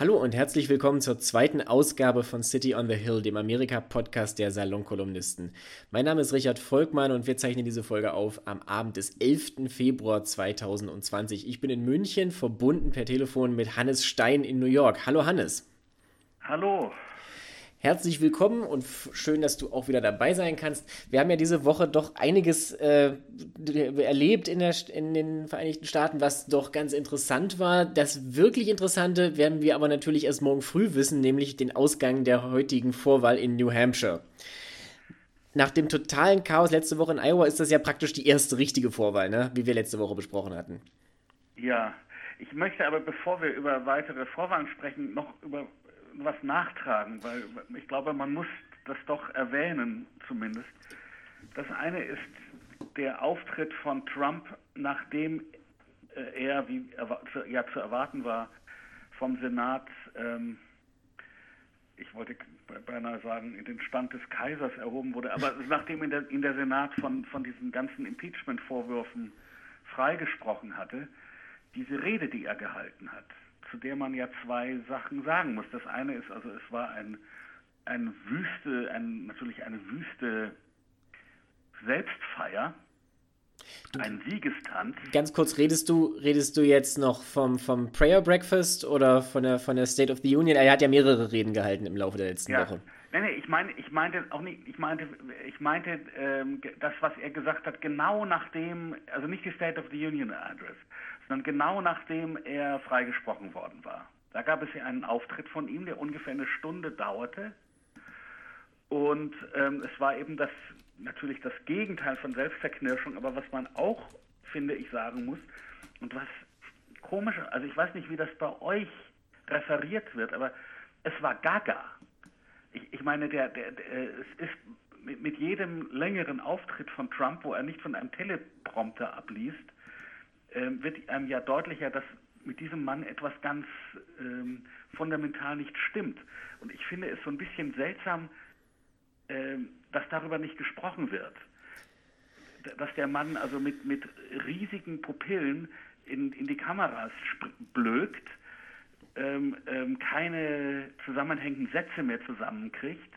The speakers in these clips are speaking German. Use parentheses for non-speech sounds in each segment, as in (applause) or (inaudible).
Hallo und herzlich willkommen zur zweiten Ausgabe von City on the Hill, dem Amerika-Podcast der Salonkolumnisten. Mein Name ist Richard Volkmann und wir zeichnen diese Folge auf am Abend des 11. Februar 2020. Ich bin in München, verbunden per Telefon mit Hannes Stein in New York. Hallo Hannes. Hallo. Herzlich willkommen und schön, dass du auch wieder dabei sein kannst. Wir haben ja diese Woche doch einiges äh, erlebt in, der, in, den Vereinigten Staaten, was doch ganz interessant war. Das wirklich Interessante werden wir aber natürlich erst morgen früh wissen, nämlich den Ausgang der heutigen Vorwahl in New Hampshire. Nach dem totalen Chaos letzte Woche in Iowa ist das ja praktisch die erste richtige Vorwahl, ne? wie wir letzte Woche besprochen hatten. Ja, ich möchte aber, bevor wir über weitere Vorwahlen sprechen, noch über was nachtragen, weil ich glaube, man muss das doch erwähnen zumindest. Das eine ist der Auftritt von Trump, nachdem äh, er, wie ja zu erwarten war, vom Senat, ähm, ich wollte beinahe sagen, in den Stand des Kaisers erhoben wurde, aber (laughs) nachdem ihn der, in der Senat von, von diesen ganzen Impeachment-Vorwürfen freigesprochen hatte, diese Rede, die er gehalten hat, zu der man ja zwei Sachen sagen muss. Das eine ist, also es war ein, eine Wüste, ein, natürlich eine Wüste Selbstfeier, ein Siegestanz. Ganz kurz, redest du, redest du jetzt noch vom, vom Prayer Breakfast oder von der, von der State of the Union? Er hat ja mehrere Reden gehalten im Laufe der letzten ja. Woche. Nee, nee, ich meine, ich meinte auch nicht, ich meinte, ich meinte ähm, das, was er gesagt hat, genau nachdem, also nicht die State of the Union Address, sondern genau nachdem er freigesprochen worden war. Da gab es ja einen Auftritt von ihm, der ungefähr eine Stunde dauerte. Und ähm, es war eben das natürlich das Gegenteil von Selbstverknirschung, aber was man auch, finde ich, sagen muss, und was komisch, also ich weiß nicht, wie das bei euch referiert wird, aber es war gaga. Ich, ich meine, der, der, der, es ist mit, mit jedem längeren Auftritt von Trump, wo er nicht von einem Teleprompter abliest, wird einem ja deutlicher, dass mit diesem Mann etwas ganz ähm, fundamental nicht stimmt. Und ich finde es so ein bisschen seltsam, ähm, dass darüber nicht gesprochen wird. Dass der Mann also mit, mit riesigen Pupillen in, in die Kameras blökt, ähm, ähm, keine zusammenhängenden Sätze mehr zusammenkriegt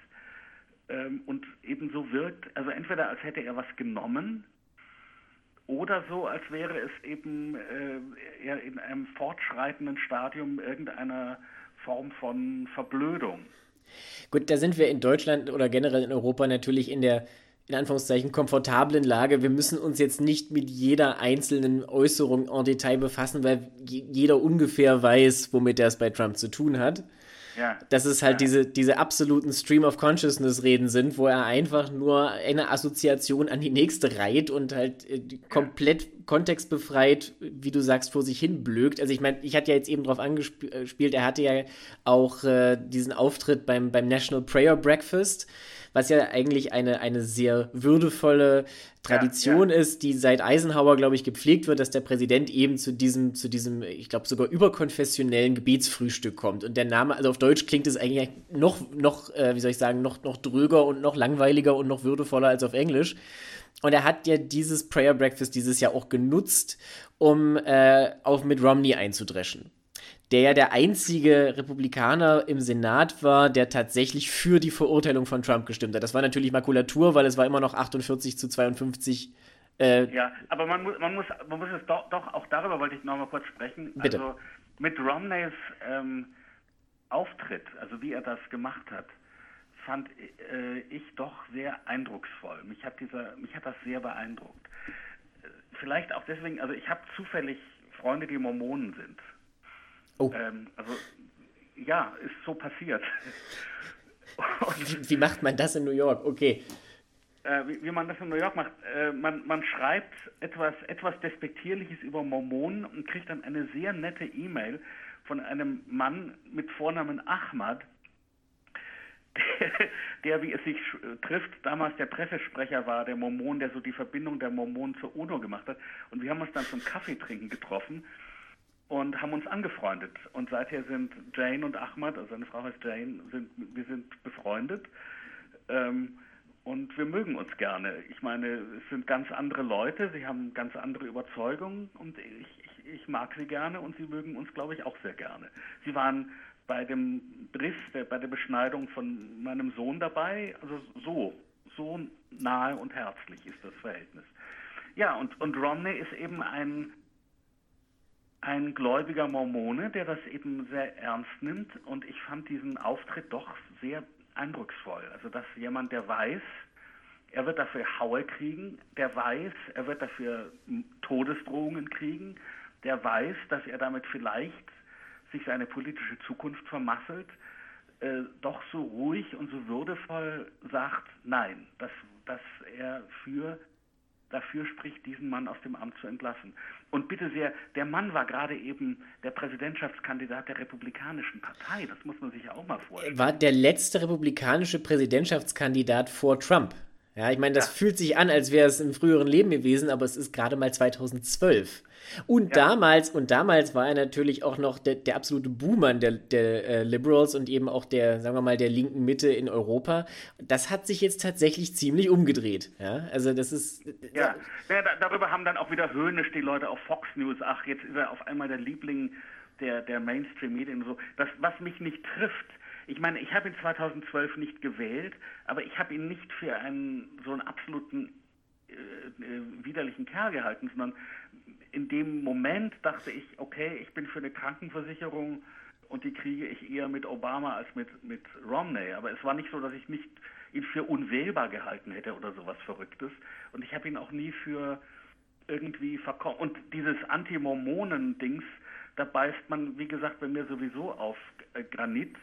ähm, und ebenso wirkt, also entweder als hätte er was genommen, oder so, als wäre es eben äh, in einem fortschreitenden Stadium irgendeiner Form von Verblödung. Gut, da sind wir in Deutschland oder generell in Europa natürlich in der in Anführungszeichen komfortablen Lage. Wir müssen uns jetzt nicht mit jeder einzelnen Äußerung en Detail befassen, weil jeder ungefähr weiß, womit er es bei Trump zu tun hat. Ja. Dass es halt ja. diese, diese absoluten Stream of Consciousness-Reden sind, wo er einfach nur eine Assoziation an die nächste reiht und halt äh, komplett kontextbefreit, wie du sagst, vor sich hin blökt. Also ich meine, ich hatte ja jetzt eben drauf angespielt, er hatte ja auch äh, diesen Auftritt beim, beim National Prayer Breakfast was ja eigentlich eine, eine sehr würdevolle Tradition ja, ja. ist, die seit Eisenhower, glaube ich, gepflegt wird, dass der Präsident eben zu diesem, zu diesem, ich glaube, sogar überkonfessionellen Gebetsfrühstück kommt. Und der Name, also auf Deutsch klingt es eigentlich noch, noch, äh, wie soll ich sagen, noch, noch dröger und noch langweiliger und noch würdevoller als auf Englisch. Und er hat ja dieses Prayer Breakfast dieses Jahr auch genutzt, um äh, auf mit Romney einzudreschen der ja der einzige Republikaner im Senat war, der tatsächlich für die Verurteilung von Trump gestimmt hat. Das war natürlich Makulatur, weil es war immer noch 48 zu 52. Äh, ja, aber man muss, man muss, man muss es doch, doch auch darüber wollte ich noch mal kurz sprechen. Bitte. Also mit Romneys ähm, Auftritt, also wie er das gemacht hat, fand äh, ich doch sehr eindrucksvoll. Mich hat dieser, mich hat das sehr beeindruckt. Vielleicht auch deswegen, also ich habe zufällig Freunde, die Mormonen sind. Oh. Ähm, also ja, ist so passiert. (laughs) wie, wie, macht man das in New York? Okay. Äh, wie, wie, man das in New York macht. Äh, man, man schreibt etwas, etwas Despektierliches über Mormonen und kriegt dann eine sehr nette E-Mail von einem Mann mit Vornamen Ahmad, der, (laughs) der, wie es sich trifft, damals der Pressesprecher war, der Mormon, der so die Verbindung der Mormonen zur UNO gemacht hat. Und wir haben uns dann zum Kaffeetrinken getroffen und haben uns angefreundet. Und seither sind Jane und Ahmad, also seine Frau heißt Jane, sind, wir sind befreundet. Ähm, und wir mögen uns gerne. Ich meine, es sind ganz andere Leute, sie haben ganz andere Überzeugungen und ich, ich, ich mag sie gerne und sie mögen uns, glaube ich, auch sehr gerne. Sie waren bei dem Briss, der, bei der Beschneidung von meinem Sohn dabei. Also so, so nahe und herzlich ist das Verhältnis. Ja, und, und Romney ist eben ein, ein gläubiger Mormone, der das eben sehr ernst nimmt. Und ich fand diesen Auftritt doch sehr eindrucksvoll. Also, dass jemand, der weiß, er wird dafür Haue kriegen, der weiß, er wird dafür Todesdrohungen kriegen, der weiß, dass er damit vielleicht sich seine politische Zukunft vermasselt, äh, doch so ruhig und so würdevoll sagt, nein, dass, dass er für dafür spricht, diesen Mann aus dem Amt zu entlassen. Und bitte sehr, der Mann war gerade eben der Präsidentschaftskandidat der Republikanischen Partei. Das muss man sich ja auch mal vorstellen. War der letzte republikanische Präsidentschaftskandidat vor Trump. Ja, ich meine, das ja. fühlt sich an, als wäre es im früheren Leben gewesen, aber es ist gerade mal 2012. Und ja. damals, und damals war er natürlich auch noch der, der absolute Boomer der, der äh, Liberals und eben auch der, sagen wir mal, der linken Mitte in Europa. Das hat sich jetzt tatsächlich ziemlich umgedreht. Ja, also das ist. Ja, ja da, darüber haben dann auch wieder höhnisch die Leute auf Fox News, ach, jetzt ist er auf einmal der Liebling der, der Mainstream-Medien und so. Das, was mich nicht trifft, ich meine, ich habe ihn 2012 nicht gewählt, aber ich habe ihn nicht für einen so einen absoluten äh, äh, widerlichen Kerl gehalten, sondern in dem Moment dachte ich, okay, ich bin für eine Krankenversicherung und die kriege ich eher mit Obama als mit, mit Romney. Aber es war nicht so, dass ich nicht ihn für unwählbar gehalten hätte oder sowas Verrücktes. Und ich habe ihn auch nie für irgendwie verkommen. Und dieses Anti-Mormonen-Dings, da beißt man, wie gesagt, bei mir sowieso auf Granit.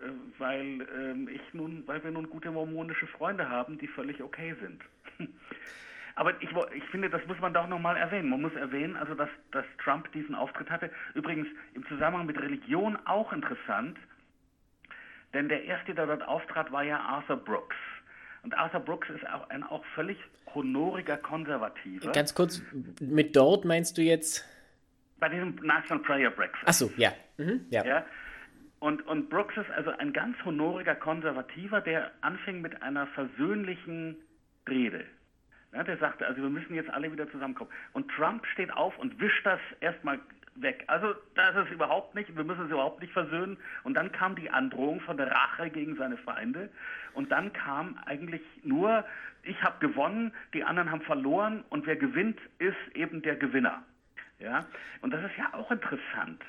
Äh, weil ähm, ich nun, weil wir nun gute mormonische Freunde haben, die völlig okay sind. (laughs) Aber ich, ich finde, das muss man doch nochmal erwähnen. Man muss erwähnen, also dass, dass Trump diesen Auftritt hatte. Übrigens im Zusammenhang mit Religion auch interessant, denn der erste, der dort auftrat, war ja Arthur Brooks. Und Arthur Brooks ist auch ein auch völlig honoriger Konservativer. Ganz kurz, mit dort meinst du jetzt? Bei diesem National Prayer Breakfast. Ach so, ja. Mhm, ja. ja. Und, und Brooks ist also ein ganz honoriger Konservativer, der anfing mit einer versöhnlichen Rede. Ja, der sagte, also wir müssen jetzt alle wieder zusammenkommen. Und Trump steht auf und wischt das erstmal weg. Also das ist überhaupt nicht, wir müssen es überhaupt nicht versöhnen. Und dann kam die Androhung von der Rache gegen seine Feinde. Und dann kam eigentlich nur, ich habe gewonnen, die anderen haben verloren und wer gewinnt, ist eben der Gewinner. Ja? Und das ist ja auch interessant.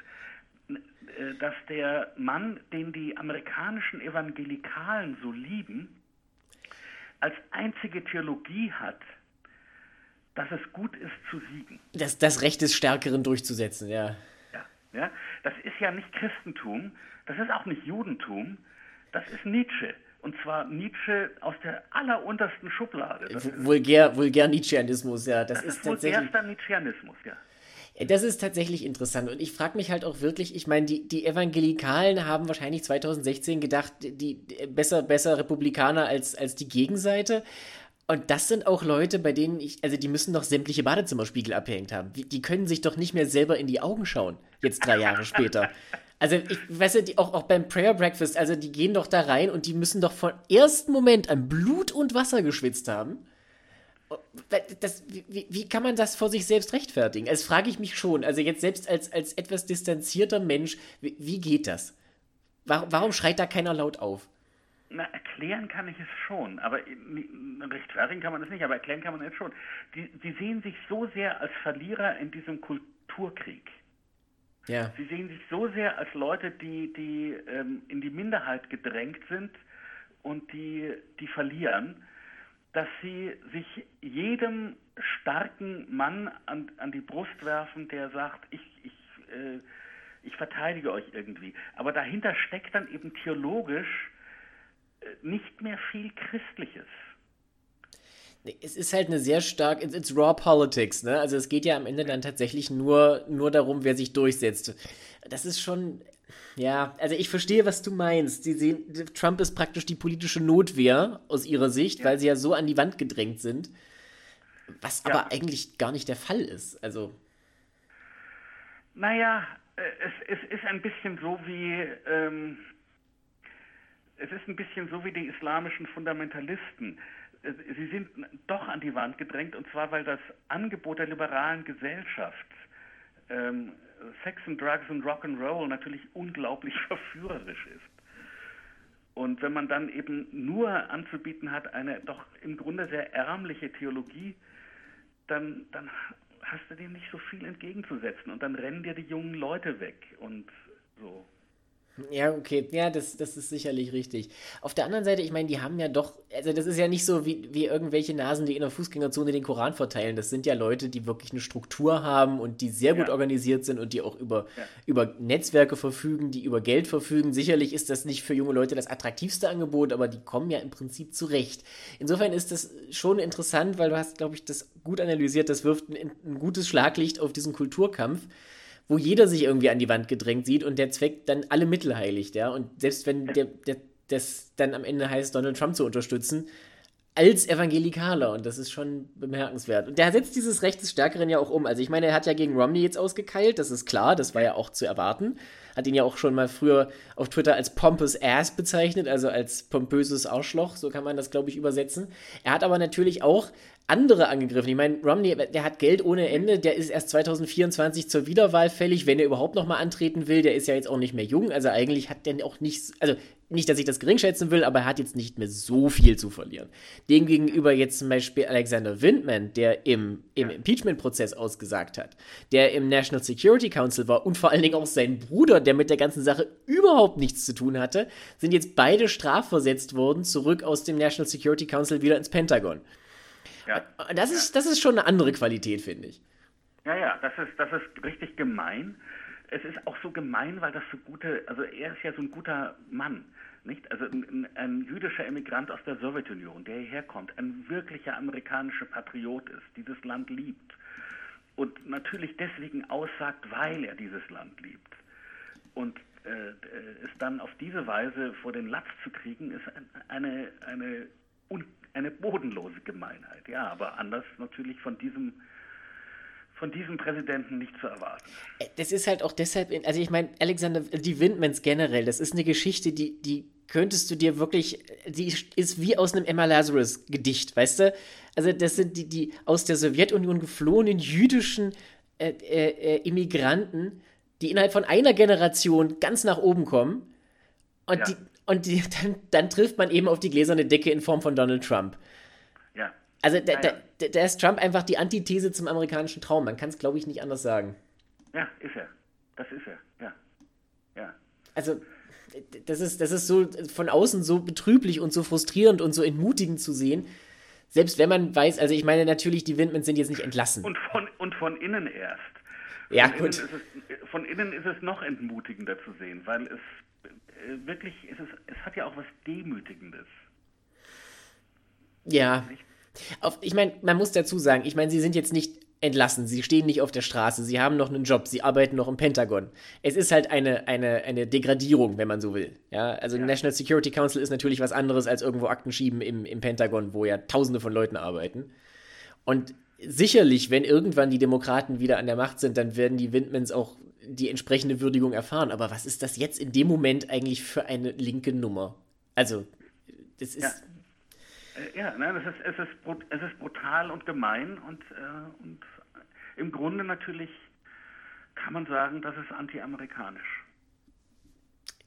Äh, dass der Mann, den die amerikanischen Evangelikalen so lieben, als einzige Theologie hat, dass es gut ist zu siegen. Das, das Recht des Stärkeren durchzusetzen, ja. ja. Ja, das ist ja nicht Christentum, das ist auch nicht Judentum, das ist Nietzsche. Und zwar Nietzsche aus der alleruntersten Schublade. vulgär, vulgär Nietzscheanismus, ja. Das, das ist, ist vulgärster Nietzscheanismus, ja. Das ist tatsächlich interessant. Und ich frage mich halt auch wirklich, ich meine, die, die Evangelikalen haben wahrscheinlich 2016 gedacht, die, besser, besser Republikaner als, als die Gegenseite. Und das sind auch Leute, bei denen ich, also die müssen doch sämtliche Badezimmerspiegel abgehängt haben. Die, die können sich doch nicht mehr selber in die Augen schauen, jetzt drei Jahre später. Also, ich weiß ja, die, auch, auch beim Prayer Breakfast, also die gehen doch da rein und die müssen doch von ersten Moment an Blut und Wasser geschwitzt haben. Das, wie, wie, kann man das vor sich selbst rechtfertigen? Das frage ich mich schon. Also jetzt selbst als, als etwas distanzierter Mensch, wie, wie geht das? Warum, warum, schreit da keiner laut auf? Na, erklären kann ich es schon, aber rechtfertigen kann man es nicht, aber erklären kann man es schon. Die, die sehen sich so sehr als Verlierer in diesem Kulturkrieg. Ja. Sie sehen sich so sehr als Leute, die, die ähm, in die Minderheit gedrängt sind und die, die verlieren dass sie sich jedem starken Mann an, an die Brust werfen, der sagt, ich, ich, äh, ich verteidige euch irgendwie. Aber dahinter steckt dann eben theologisch äh, nicht mehr viel Christliches. Es ist halt eine sehr stark, it's, it's, raw politics, ne? Also es geht ja am Ende dann tatsächlich nur, nur darum, wer sich durchsetzt. Das ist schon ja, also ich verstehe, was du meinst. Sie sehen, Trump ist praktisch die politische Notwehr aus ihrer Sicht, ja. weil sie ja so an die Wand gedrängt sind. Was ja. aber eigentlich gar nicht der Fall ist. Also. Naja, äh, es, es ist ein bisschen so wie. Ähm, es ist ein bisschen so wie die islamischen Fundamentalisten. Sie sind doch an die Wand gedrängt, und zwar weil das Angebot der liberalen Gesellschaft ähm, Sex and Drugs und Rock'n'Roll natürlich unglaublich (laughs) verführerisch ist. Und wenn man dann eben nur anzubieten hat, eine doch im Grunde sehr ärmliche Theologie, dann, dann hast du dem nicht so viel entgegenzusetzen und dann rennen dir die jungen Leute weg und so. Ja, okay. Ja, das, das ist sicherlich richtig. Auf der anderen Seite, ich meine, die haben ja doch, also das ist ja nicht so wie, wie irgendwelche Nasen, die in der Fußgängerzone den Koran verteilen. Das sind ja Leute, die wirklich eine Struktur haben und die sehr gut ja. organisiert sind und die auch über, ja. über Netzwerke verfügen, die über Geld verfügen. Sicherlich ist das nicht für junge Leute das attraktivste Angebot, aber die kommen ja im Prinzip zurecht. Insofern ist das schon interessant, weil du hast, glaube ich, das gut analysiert. Das wirft ein, ein gutes Schlaglicht auf diesen Kulturkampf wo jeder sich irgendwie an die Wand gedrängt sieht und der Zweck dann alle Mittel heiligt, ja. Und selbst wenn der, der, das dann am Ende heißt, Donald Trump zu unterstützen, als Evangelikaler und das ist schon bemerkenswert. Und der setzt dieses Recht des Stärkeren ja auch um. Also ich meine, er hat ja gegen Romney jetzt ausgekeilt, das ist klar, das war ja auch zu erwarten. Hat ihn ja auch schon mal früher auf Twitter als pompous ass bezeichnet, also als pompöses Arschloch, so kann man das, glaube ich, übersetzen. Er hat aber natürlich auch andere angegriffen. Ich meine, Romney, der hat Geld ohne Ende, der ist erst 2024 zur Wiederwahl fällig, wenn er überhaupt noch mal antreten will. Der ist ja jetzt auch nicht mehr jung, also eigentlich hat der auch nicht, also nicht, dass ich das gering schätzen will, aber er hat jetzt nicht mehr so viel zu verlieren. Demgegenüber jetzt zum Beispiel Alexander Windman, der im, im Impeachment-Prozess ausgesagt hat, der im National Security Council war und vor allen Dingen auch sein Bruder, der mit der ganzen Sache überhaupt nichts zu tun hatte, sind jetzt beide strafversetzt worden, zurück aus dem National Security Council wieder ins Pentagon. Ja. Das, ist, das ist schon eine andere Qualität, finde ich. Ja, ja, das ist, das ist richtig gemein. Es ist auch so gemein, weil das so gute, also er ist ja so ein guter Mann, nicht? Also ein, ein jüdischer Emigrant aus der Sowjetunion, der hierher kommt, ein wirklicher amerikanischer Patriot ist, dieses Land liebt und natürlich deswegen aussagt, weil er dieses Land liebt. Und äh, es dann auf diese Weise vor den Latz zu kriegen, ist eine, eine un eine bodenlose Gemeinheit. Ja, aber anders natürlich von diesem von diesem Präsidenten nicht zu erwarten. Äh, das ist halt auch deshalb, also ich meine, Alexander, die Windmans generell, das ist eine Geschichte, die, die könntest du dir wirklich, die ist wie aus einem Emma Lazarus Gedicht, weißt du? Also das sind die, die aus der Sowjetunion geflohenen jüdischen äh, äh, äh Immigranten, die innerhalb von einer Generation ganz nach oben kommen und ja. die und die, dann, dann, trifft man eben auf die gläserne Decke in Form von Donald Trump. Ja. Also da, da, da ist Trump einfach die Antithese zum amerikanischen Traum. Man kann es, glaube ich, nicht anders sagen. Ja, ist er. Das ist er. Ja. Ja. Also das ist, das ist so von außen so betrüblich und so frustrierend und so entmutigend zu sehen. Selbst wenn man weiß, also ich meine natürlich, die Windmans sind jetzt nicht entlassen. Und von, und von innen erst. Von ja, gut. Innen es, von innen ist es noch entmutigender zu sehen, weil es wirklich, es, ist, es hat ja auch was Demütigendes. Ja. Auf, ich meine, man muss dazu sagen, ich meine, sie sind jetzt nicht entlassen, sie stehen nicht auf der Straße, sie haben noch einen Job, sie arbeiten noch im Pentagon. Es ist halt eine, eine, eine Degradierung, wenn man so will. Ja, also ja. National Security Council ist natürlich was anderes als irgendwo Akten schieben im, im Pentagon, wo ja tausende von Leuten arbeiten. Und sicherlich, wenn irgendwann die Demokraten wieder an der Macht sind, dann werden die Windmans auch die entsprechende Würdigung erfahren. Aber was ist das jetzt in dem Moment eigentlich für eine linke Nummer? Also, das ist. Ja, äh, ja nein, es ist, es, ist, es ist brutal und gemein und, äh, und im Grunde natürlich kann man sagen, das ist anti-amerikanisch.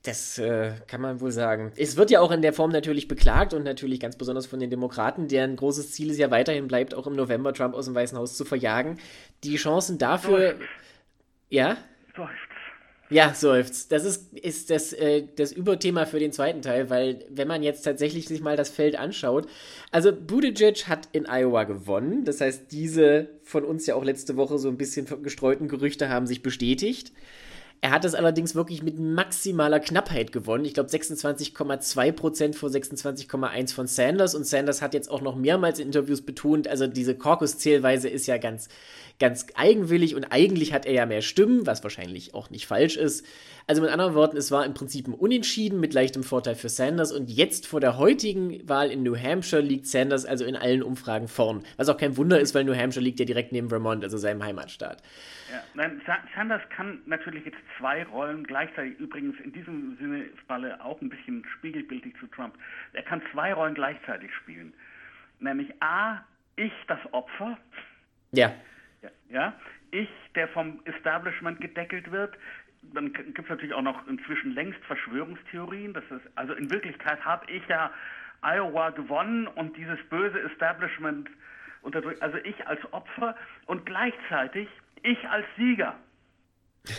Das äh, kann man wohl sagen. Es wird ja auch in der Form natürlich beklagt und natürlich ganz besonders von den Demokraten, deren großes Ziel es ja weiterhin bleibt, auch im November Trump aus dem Weißen Haus zu verjagen. Die Chancen dafür. Ja? Seufzt. Ja, seufzt. Das ist, ist das, äh, das Überthema für den zweiten Teil, weil wenn man jetzt tatsächlich sich mal das Feld anschaut, also Buttigieg hat in Iowa gewonnen. Das heißt, diese von uns ja auch letzte Woche so ein bisschen gestreuten Gerüchte haben sich bestätigt. Er hat es allerdings wirklich mit maximaler Knappheit gewonnen. Ich glaube 26,2 Prozent vor 26,1 von Sanders. Und Sanders hat jetzt auch noch mehrmals in Interviews betont, also diese Caucus-Zählweise ist ja ganz, ganz eigenwillig und eigentlich hat er ja mehr Stimmen, was wahrscheinlich auch nicht falsch ist. Also mit anderen Worten, es war im Prinzip ein Unentschieden mit leichtem Vorteil für Sanders und jetzt vor der heutigen Wahl in New Hampshire liegt Sanders also in allen Umfragen vorn. Was auch kein Wunder ist, weil New Hampshire liegt ja direkt neben Vermont, also seinem Heimatstaat. Ja, nein, Sanders kann natürlich jetzt zwei Rollen gleichzeitig, übrigens in diesem Sinne Falle auch ein bisschen spiegelbildlich zu Trump. Er kann zwei Rollen gleichzeitig spielen. Nämlich A, ich das Opfer. Ja. Ja, ja, ich, der vom Establishment gedeckelt wird. Dann gibt es natürlich auch noch inzwischen längst Verschwörungstheorien. Das ist, also in Wirklichkeit habe ich ja Iowa gewonnen und dieses böse Establishment unterdrückt. Also ich als Opfer und gleichzeitig ich als Sieger. (laughs)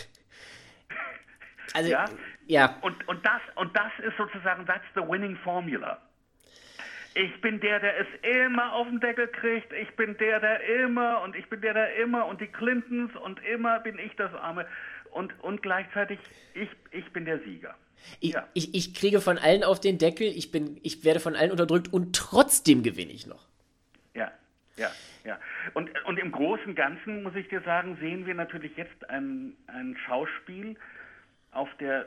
Also, ja? ja. Und, und, das, und das ist sozusagen, that's the winning formula. Ich bin der, der es immer auf den Deckel kriegt. Ich bin der, der immer und ich bin der, der immer und die Clintons und immer bin ich das Arme. Und, und gleichzeitig, ich, ich bin der Sieger. Ich, ja. ich, ich kriege von allen auf den Deckel, ich, bin, ich werde von allen unterdrückt und trotzdem gewinne ich noch. Ja, ja, ja. Und, und im Großen und Ganzen, muss ich dir sagen, sehen wir natürlich jetzt ein, ein Schauspiel auf der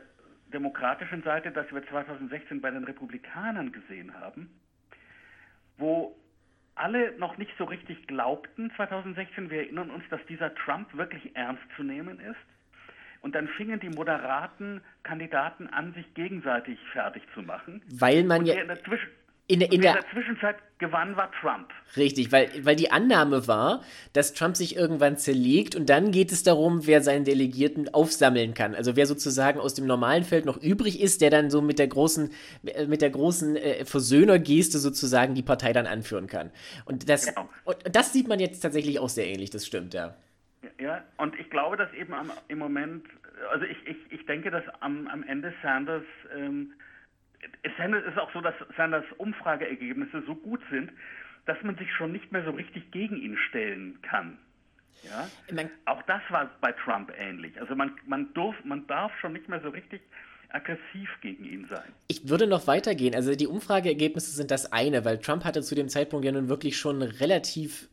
demokratischen Seite, das wir 2016 bei den Republikanern gesehen haben, wo alle noch nicht so richtig glaubten 2016, wir erinnern uns, dass dieser Trump wirklich ernst zu nehmen ist. Und dann fingen die moderaten Kandidaten an, sich gegenseitig fertig zu machen. Weil man ja. In der, Zwischen in, in, in der, der, Zwischenzeit gewann war Trump. Richtig, weil, weil die Annahme war, dass Trump sich irgendwann zerlegt und dann geht es darum, wer seinen Delegierten aufsammeln kann. Also wer sozusagen aus dem normalen Feld noch übrig ist, der dann so mit der großen, mit der großen äh, Versöhnergeste sozusagen die Partei dann anführen kann. Und das, genau. und das sieht man jetzt tatsächlich auch sehr ähnlich, das stimmt, ja. Ja, und ich glaube, dass eben am, im Moment, also ich, ich, ich denke, dass am, am Ende Sanders ähm, es ist auch so, dass Sanders Umfrageergebnisse so gut sind, dass man sich schon nicht mehr so richtig gegen ihn stellen kann. Ja? auch das war bei Trump ähnlich. Also man, man, durf, man darf schon nicht mehr so richtig aggressiv gegen ihn sein. Ich würde noch weitergehen. Also die Umfrageergebnisse sind das eine, weil Trump hatte zu dem Zeitpunkt ja nun wirklich schon relativ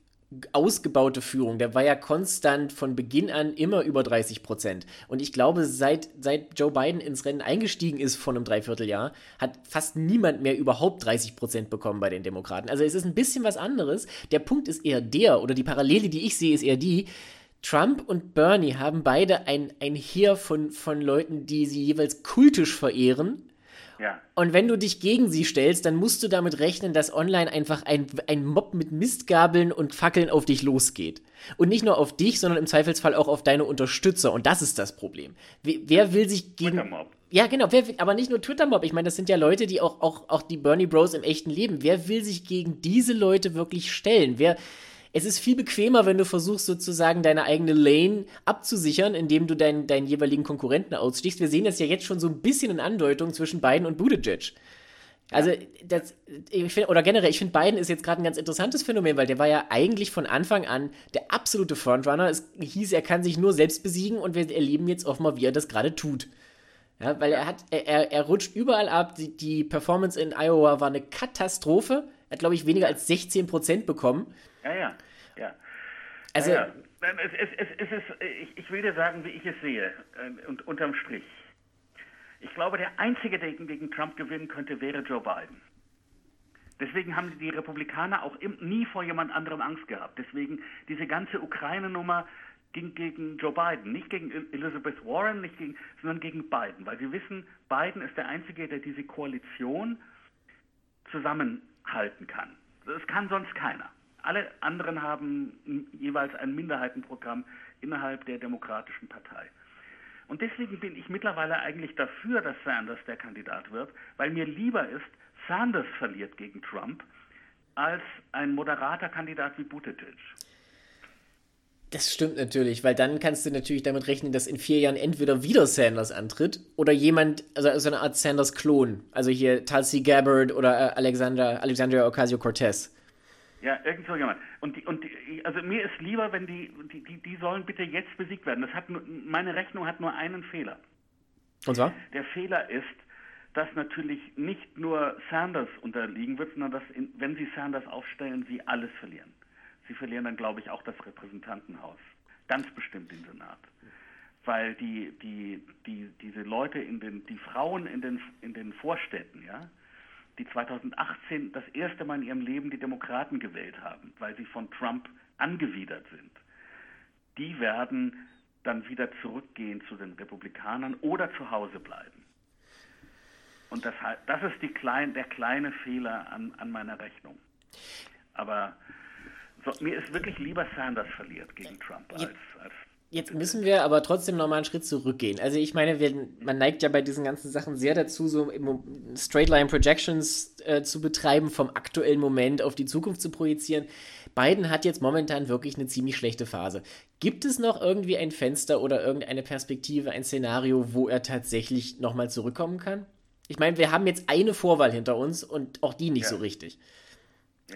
ausgebaute Führung. Der war ja konstant von Beginn an immer über 30 Prozent. Und ich glaube, seit, seit Joe Biden ins Rennen eingestiegen ist vor einem Dreivierteljahr, hat fast niemand mehr überhaupt 30 Prozent bekommen bei den Demokraten. Also es ist ein bisschen was anderes. Der Punkt ist eher der, oder die Parallele, die ich sehe, ist eher die, Trump und Bernie haben beide ein, ein Heer von, von Leuten, die sie jeweils kultisch verehren ja. Und wenn du dich gegen sie stellst, dann musst du damit rechnen, dass online einfach ein, ein Mob mit Mistgabeln und Fackeln auf dich losgeht. Und nicht nur auf dich, sondern im Zweifelsfall auch auf deine Unterstützer. Und das ist das Problem. Wer, wer will sich gegen. Twitter-Mob. Ja, genau. Wer, aber nicht nur Twitter-Mob. Ich meine, das sind ja Leute, die auch, auch, auch die Bernie Bros im echten Leben. Wer will sich gegen diese Leute wirklich stellen? Wer, es ist viel bequemer, wenn du versuchst, sozusagen deine eigene Lane abzusichern, indem du deinen, deinen jeweiligen Konkurrenten ausstichst. Wir sehen das ja jetzt schon so ein bisschen in Andeutung zwischen Biden und Buttigieg. Also, das, ich find, oder generell, ich finde, Biden ist jetzt gerade ein ganz interessantes Phänomen, weil der war ja eigentlich von Anfang an der absolute Frontrunner. Es hieß, er kann sich nur selbst besiegen und wir erleben jetzt offenbar, wie er das gerade tut. Ja, weil er hat, er, er rutscht überall ab. Die, die Performance in Iowa war eine Katastrophe. Er hat, glaube ich, weniger als 16 Prozent bekommen. Ja, ja, ja. Also, ja, ja. Es, es, es, es ist, ich, ich will dir sagen, wie ich es sehe, äh, und unterm Strich. Ich glaube, der Einzige, der gegen Trump gewinnen könnte, wäre Joe Biden. Deswegen haben die Republikaner auch nie vor jemand anderem Angst gehabt. Deswegen diese ganze Ukraine-Nummer ging gegen Joe Biden, nicht gegen Elizabeth Warren, nicht gegen, sondern gegen Biden, weil sie wissen, Biden ist der Einzige, der diese Koalition zusammenhalten kann. Das kann sonst keiner. Alle anderen haben jeweils ein Minderheitenprogramm innerhalb der Demokratischen Partei. Und deswegen bin ich mittlerweile eigentlich dafür, dass Sanders der Kandidat wird, weil mir lieber ist, Sanders verliert gegen Trump, als ein moderater Kandidat wie Buttigieg. Das stimmt natürlich, weil dann kannst du natürlich damit rechnen, dass in vier Jahren entweder wieder Sanders antritt oder jemand, also so eine Art Sanders-Klon. Also hier Tulsi Gabbard oder äh, Alexandra, Alexandria Ocasio-Cortez. Ja, irgend so jemand. Und, die, und die, also mir ist lieber, wenn die, die, die, die sollen bitte jetzt besiegt werden. Das hat nur, meine Rechnung hat nur einen Fehler. Und zwar? Der Fehler ist, dass natürlich nicht nur Sanders unterliegen wird, sondern dass, in, wenn sie Sanders aufstellen, sie alles verlieren. Sie verlieren dann, glaube ich, auch das Repräsentantenhaus. Ganz bestimmt den Senat. Weil die, die, die, diese Leute in den, die Frauen in den, in den Vorstädten, ja, die 2018 das erste Mal in ihrem Leben die Demokraten gewählt haben, weil sie von Trump angewidert sind, die werden dann wieder zurückgehen zu den Republikanern oder zu Hause bleiben. Und das, das ist klein, der kleine Fehler an, an meiner Rechnung. Aber So, mir ist wirklich lieber Sanders verliert gegen Trump als, als Jetzt müssen wir aber trotzdem nochmal einen Schritt zurückgehen. Also ich meine, wir, man neigt ja bei diesen ganzen Sachen sehr dazu, so Straight Line Projections äh, zu betreiben, vom aktuellen Moment auf die Zukunft zu projizieren. Biden hat jetzt momentan wirklich eine ziemlich schlechte Phase. Gibt es noch irgendwie ein Fenster oder irgendeine Perspektive, ein Szenario, wo er tatsächlich nochmal zurückkommen kann? Ich meine, wir haben jetzt eine Vorwahl hinter uns und auch die nicht ja. so richtig.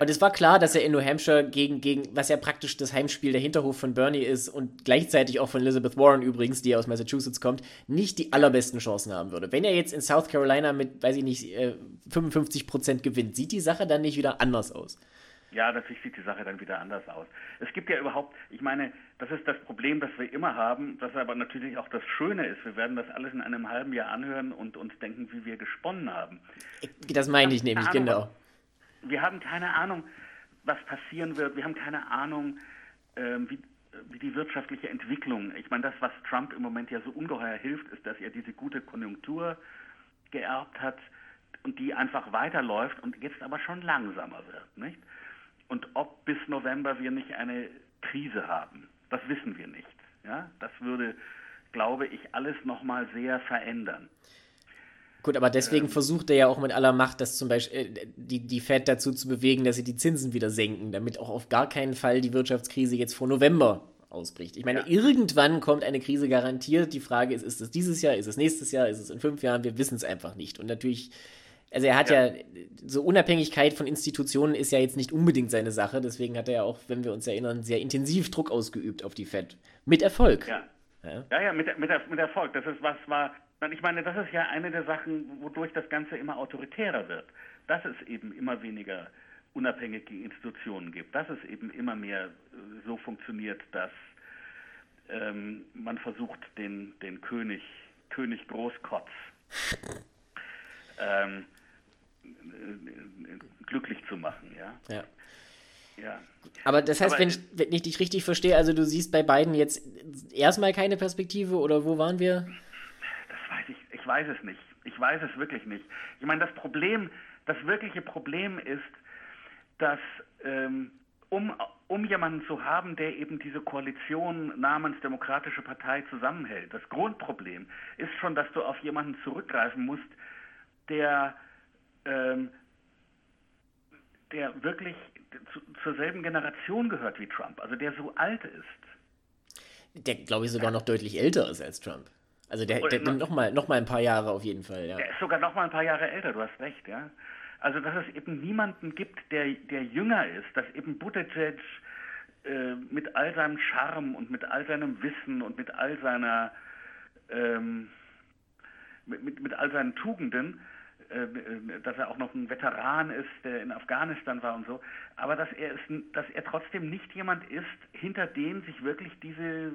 Und es war klar, dass er in New Hampshire gegen, gegen, was ja praktisch das Heimspiel der Hinterhof von Bernie ist und gleichzeitig auch von Elizabeth Warren übrigens, die aus Massachusetts kommt, nicht die allerbesten Chancen haben würde. Wenn er jetzt in South Carolina mit, weiß ich nicht, 55 äh, Prozent gewinnt, sieht die Sache dann nicht wieder anders aus? Ja, natürlich sieht die Sache dann wieder anders aus. Es gibt ja überhaupt, ich meine, das ist das Problem, das wir immer haben, das aber natürlich auch das Schöne ist. Wir werden das alles in einem halben Jahr anhören und uns denken, wie wir gesponnen haben. Das meine ich nämlich, genau wir haben keine Ahnung, was passieren wird. Wir haben keine Ahnung, äh, wie, wie die wirtschaftliche Entwicklung. Ich meine, das, was Trump im Moment ja so ungeheuer hilft, ist, dass er diese gute Konjunktur geerbt hat und die einfach weiterläuft und jetzt aber schon langsamer wird, nicht? Und ob bis November wir nicht eine Krise haben, das wissen wir nicht. Ja, das würde, glaube ich, alles nochmal sehr verändern. Gut, aber deswegen ähm, versucht er ja auch mit aller Macht, das zum Beispiel äh, die, die Fed dazu zu bewegen, dass sie die Zinsen wieder senken, damit auch auf gar keinen Fall die Wirtschaftskrise jetzt vor November ausbricht. Ich meine, ja. irgendwann kommt eine Krise garantiert. Die Frage ist, ist es dieses Jahr, ist es nächstes Jahr, ist es in fünf Jahren? Wir wissen es einfach nicht. Und natürlich, also er hat ja. ja. so Unabhängigkeit von Institutionen ist ja jetzt nicht unbedingt seine Sache. Deswegen hat er ja auch, wenn wir uns erinnern, sehr intensiv Druck ausgeübt auf die Fed. Mit Erfolg. Ja. Ja, ja, ja mit, mit, mit Erfolg. Das ist was war ich meine, das ist ja eine der Sachen, wodurch das Ganze immer autoritärer wird. Dass es eben immer weniger unabhängige Institutionen gibt. Dass es eben immer mehr äh, so funktioniert, dass ähm, man versucht, den, den König, König Großkotz ähm, äh, glücklich zu machen. Ja. ja. Ja. Aber das heißt, Aber, wenn, ich, wenn ich dich richtig verstehe, also du siehst bei beiden jetzt erstmal keine Perspektive oder wo waren wir? Ich weiß es nicht. Ich weiß es wirklich nicht. Ich meine, das Problem, das wirkliche Problem ist, dass ähm, um, um jemanden zu haben, der eben diese Koalition namens Demokratische Partei zusammenhält, das Grundproblem ist schon, dass du auf jemanden zurückgreifen musst, der, ähm, der wirklich zu, zur selben Generation gehört wie Trump, also der so alt ist. Der, glaube ich, sogar noch deutlich älter ist als Trump. Also der, der, der noch, mal, noch mal ein paar Jahre auf jeden Fall, ja. Der ist sogar noch mal ein paar Jahre älter, du hast recht, ja. Also dass es eben niemanden gibt, der, der jünger ist, dass eben Buttigieg äh, mit all seinem Charme und mit all seinem Wissen und mit all seiner ähm, mit, mit, mit all seinen Tugenden, äh, dass er auch noch ein Veteran ist, der in Afghanistan war und so, aber dass er, ist, dass er trotzdem nicht jemand ist, hinter dem sich wirklich diese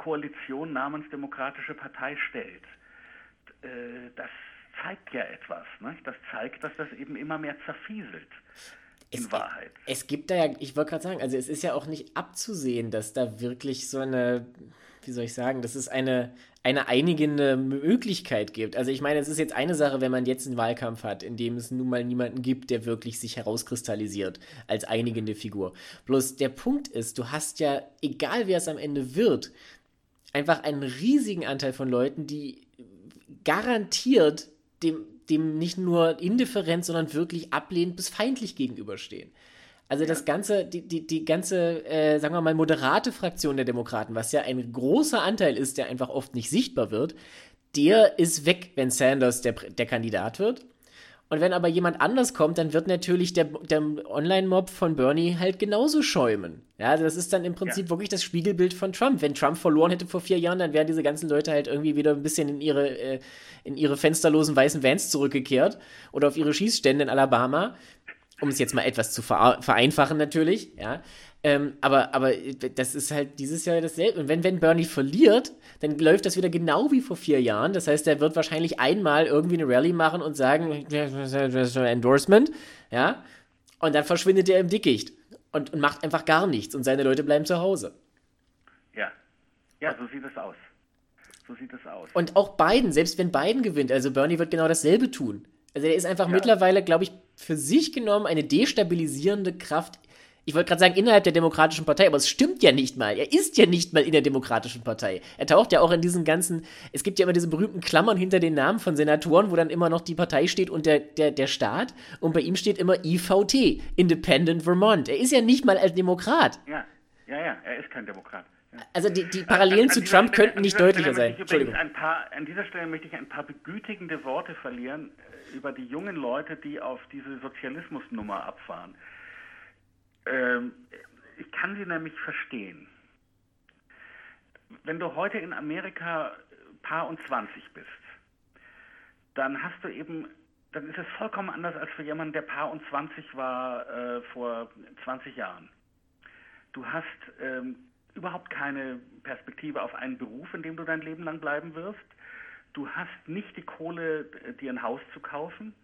Koalition namens Demokratische Partei stellt. Äh, das zeigt ja etwas. Ne? Das zeigt, dass das eben immer mehr zerfieselt. In es, Wahrheit. Es gibt da ja, ich wollte gerade sagen, also es ist ja auch nicht abzusehen, dass da wirklich so eine, wie soll ich sagen, dass es eine, eine einigende Möglichkeit gibt. Also ich meine, es ist jetzt eine Sache, wenn man jetzt einen Wahlkampf hat, in dem es nun mal niemanden gibt, der wirklich sich herauskristallisiert als einigende Figur. Bloß der Punkt ist, du hast ja, egal wer es am Ende wird, einfach einen riesigen Anteil von Leuten, die garantiert dem, dem nicht nur indifferent, sondern wirklich ablehnend bis feindlich gegenüberstehen. Also das ganze, die, die, die ganze, äh, sagen wir mal, moderate Fraktion der Demokraten, was ja ein großer Anteil ist, der einfach oft nicht sichtbar wird, der ist weg, wenn Sanders der, der Kandidat wird. Und wenn aber jemand anders kommt, dann wird natürlich der, der Online-Mob von Bernie halt genauso schäumen. Ja, das ist dann im Prinzip ja. wirklich das Spiegelbild von Trump. Wenn Trump verloren hätte vor vier Jahren, dann wären diese ganzen Leute halt irgendwie wieder ein bisschen in ihre, äh, in ihre fensterlosen weißen Vans zurückgekehrt oder auf ihre Schießstände in Alabama. Um es jetzt mal etwas zu vereinfachen natürlich, ja. Ähm, aber, aber das ist halt dieses Jahr dasselbe. Und wenn, wenn Bernie verliert, dann läuft das wieder genau wie vor vier Jahren. Das heißt, er wird wahrscheinlich einmal irgendwie eine Rallye machen und sagen, Endorsement, ja. Und dann verschwindet er im Dickicht und, und macht einfach gar nichts und seine Leute bleiben zu Hause. Ja. Ja, so sieht es aus. So sieht es aus. Und auch Biden, selbst wenn Biden gewinnt, also Bernie wird genau dasselbe tun. Also er ist einfach ja. mittlerweile, glaube ich, für sich genommen eine destabilisierende Kraft Ich wollte gerade sagen, innerhalb der Demokratischen Partei, aber es stimmt ja nicht mal. Er ist ja nicht mal in der Demokratischen Partei. Er taucht ja auch in diesen ganzen, es gibt ja immer diese berühmten Klammern hinter den Namen von Senatoren, wo dann immer noch die Partei steht und der, der, der Staat. Und bei ihm steht immer IVT, Independent Vermont. Er ist ja nicht mal als Demokrat. Ja, ja, ja, er ist kein Demokrat. Also die, die Parallelen an, an zu Trump Stelle, könnten nicht deutlicher sein. Entschuldigung. Paar, an dieser Stelle möchte ich ein paar begütigende Worte verlieren äh, über die jungen Leute, die auf diese Sozialismusnummer abfahren. Ähm, ich kann sie nämlich verstehen. Wenn du heute in Amerika Paar und 20 bist, dann hast du eben, dann ist es vollkommen anders als für jemanden, der Paar und 20 war äh, vor 20 Jahren. Du hast ähm, überhaupt keine Perspektive auf einen Beruf, in dem du dein Leben lang bleiben wirst. Du hast nicht die Kohle, dir ein Haus zu kaufen